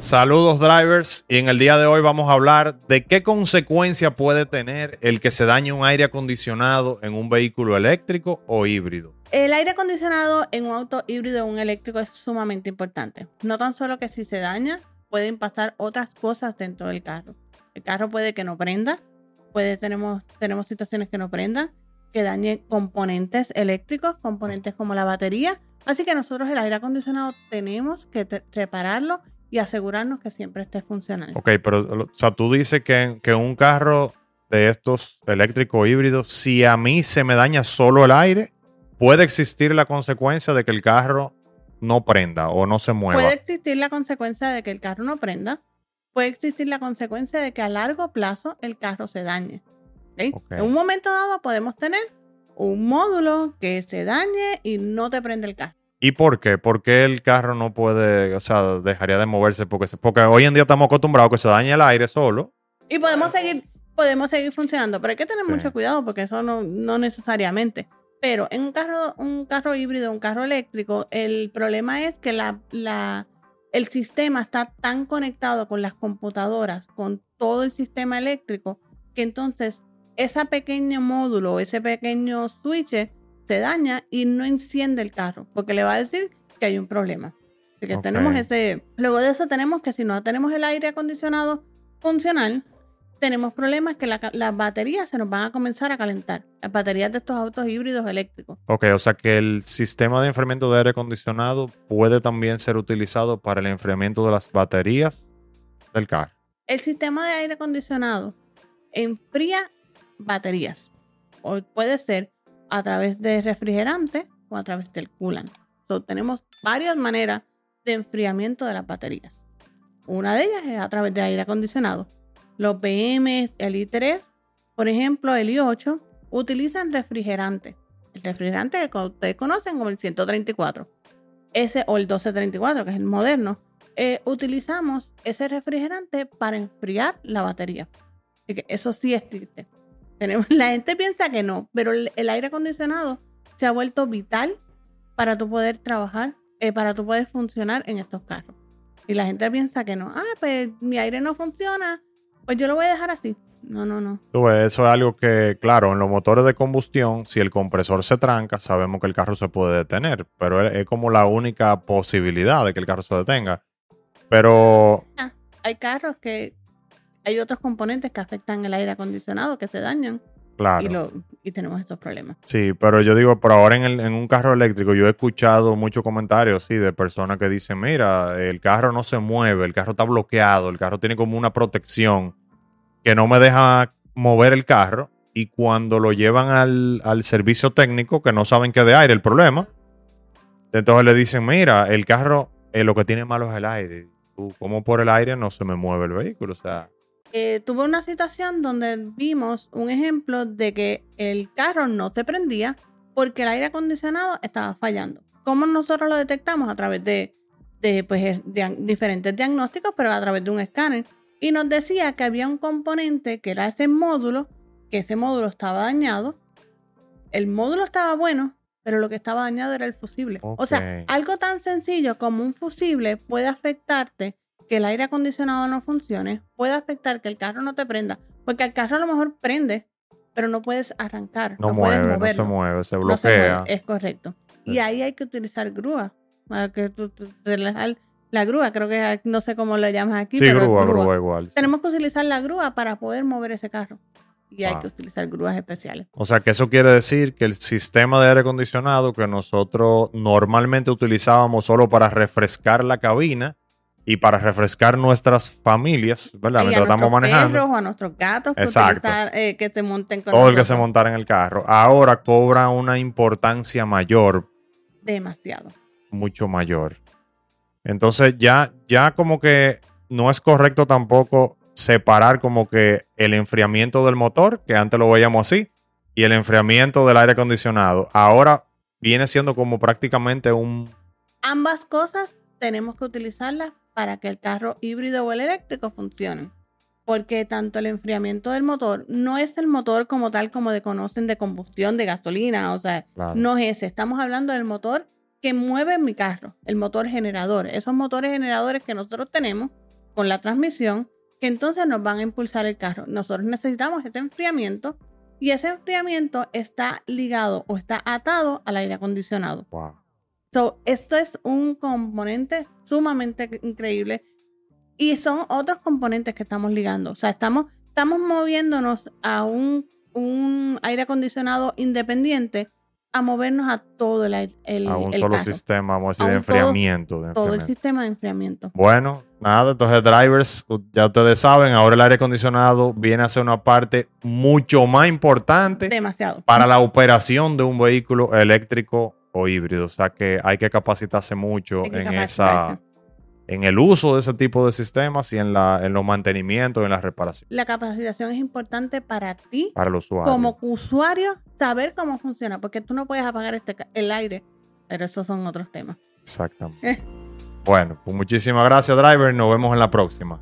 Saludos drivers y en el día de hoy vamos a hablar de qué consecuencia puede tener el que se dañe un aire acondicionado en un vehículo eléctrico o híbrido. El aire acondicionado en un auto híbrido o un eléctrico es sumamente importante. No tan solo que si se daña, pueden pasar otras cosas dentro del carro. El carro puede que no prenda, puede tenemos, tenemos situaciones que no prendan, que dañe componentes eléctricos, componentes como la batería. Así que nosotros el aire acondicionado tenemos que repararlo y asegurarnos que siempre esté funcionando. Ok, pero o sea, tú dices que, que un carro de estos eléctricos híbridos, si a mí se me daña solo el aire, puede existir la consecuencia de que el carro no prenda o no se mueva. Puede existir la consecuencia de que el carro no prenda. Puede existir la consecuencia de que a largo plazo el carro se dañe. En un momento dado podemos tener un módulo que se dañe y no te prende el carro. ¿Y por qué? ¿Por qué el carro no puede, o sea, dejaría de moverse? Porque, porque hoy en día estamos acostumbrados a que se dañe el aire solo. Y podemos seguir, podemos seguir funcionando, pero hay que tener mucho cuidado porque eso no, no necesariamente. Pero en un carro, un carro híbrido, un carro eléctrico, el problema es que la, la, el sistema está tan conectado con las computadoras, con todo el sistema eléctrico, que entonces ese pequeño módulo, ese pequeño switch se daña y no enciende el carro, porque le va a decir que hay un problema. que tenemos ese. Luego de eso tenemos que si no tenemos el aire acondicionado funcional, tenemos problemas que las baterías se nos van a comenzar a calentar. Las baterías de estos autos híbridos eléctricos. Ok, o sea que el sistema de enfriamiento de aire acondicionado puede también ser utilizado para el enfriamiento de las baterías del carro. El sistema de aire acondicionado enfría baterías. O puede ser a través de refrigerante o a través del coolant. tenemos varias maneras de enfriamiento de las baterías. Una de ellas es a través de aire acondicionado. Los BMs, el i3, por ejemplo, el i8, utilizan refrigerante. El refrigerante que ustedes conocen como el 134. Ese o el 1234, que es el moderno. Eh, utilizamos ese refrigerante para enfriar la batería. Así que eso sí existe la gente piensa que no, pero el, aire acondicionado se ha vuelto vital para tu poder trabajar, eh, para tu poder funcionar en estos carros. Y la gente piensa que no. Ah, pues mi aire no funciona, pues yo lo voy a dejar así. No, no, no. eso es algo que, claro, en los motores de combustión, si el compresor se tranca, sabemos que el carro se puede detener, pero es, como la única posibilidad de que el carro se detenga. Pero... Ah, hay carros que hay otros componentes que afectan el aire acondicionado, que se dañan. Claro. Y, tenemos estos problemas. Sí, pero yo digo, por ahora en, en, un carro eléctrico, yo he escuchado muchos comentarios, sí, de personas que dicen, mira, el carro no se mueve, el carro está bloqueado, el carro tiene como una protección que no me deja mover el carro. Y cuando lo llevan al, al servicio técnico, que no saben qué de aire el problema, entonces le dicen, mira, el carro eh, lo que tiene malo es el aire. como por el aire no se me mueve el vehículo? O sea, eh, tuve una situación donde vimos un ejemplo de que el carro no se prendía porque el aire acondicionado estaba fallando. ¿Cómo nosotros lo detectamos? A través de, pues, diferentes diagnósticos, pero a través de un escáner. Y nos decía que había un componente que era ese módulo, que ese módulo estaba dañado. El módulo estaba bueno, pero lo que estaba dañado era el fusible. O sea, algo tan sencillo como un fusible puede afectarte que el aire acondicionado no funcione puede afectar que el carro no te prenda, porque el carro a lo mejor prende, pero no puedes arrancar, no, puedes moverlo. No se mueve, se bloquea. es correcto. Y ahí hay que utilizar grúa, para que tú, la grúa, creo que no sé cómo le llamas aquí, sí, pero grúa, grúa. igual. Tenemos que utilizar la grúa para poder mover ese carro. Y hay que utilizar grúas especiales. O sea que eso quiere decir que el sistema de aire acondicionado que nosotros normalmente utilizábamos solo para refrescar la cabina, y para refrescar nuestras familias, ¿verdad? Mientras estamos manejando. Perros, o a nuestros gatos Exacto. Eh, que se monten con Todo el que se montara en el carro. Ahora cobra una importancia mayor. Demasiado. Mucho mayor. Entonces ya, ya como que no es correcto tampoco separar como que el enfriamiento del motor, que antes lo veíamos así, y el enfriamiento del aire acondicionado. Ahora viene siendo como prácticamente un... Ambas cosas tenemos que utilizarlas para que el carro híbrido o el eléctrico funcione. Porque tanto el enfriamiento del motor no es el motor como tal como de conocen de combustión de gasolina, o sea, no es ese. Estamos hablando del motor que mueve mi carro, el motor generador. Esos motores generadores que nosotros tenemos con la transmisión que entonces nos van a impulsar el carro. Nosotros necesitamos ese enfriamiento y ese enfriamiento está ligado o está atado al aire acondicionado. Wow. So, esto es un componente sumamente increíble y son otros componentes que estamos ligando. O sea, estamos, estamos moviéndonos a un, un aire acondicionado independiente a movernos a todo el, aire- el, A un el solo sistema, vamos a A decir, de un todo- enfriamiento. de todo el enfriamiento. sistema de enfriamiento. Bueno, nada, entonces drivers, ya ustedes saben, ahora el aire acondicionado viene a ser una parte mucho más importante Demasiado. para la operación de un vehículo eléctrico o híbrido. O sea que hay que capacitarse mucho que en capacitarse. esa, en el uso de ese tipo de sistemas y en la, en los mantenimientos en la reparación La capacitación es importante para ti para el usuario. como usuario saber cómo funciona, porque tú no puedes apagar este, el aire, pero esos son otros temas. Exactamente. bueno, pues muchísimas gracias, driver. Nos vemos en la próxima.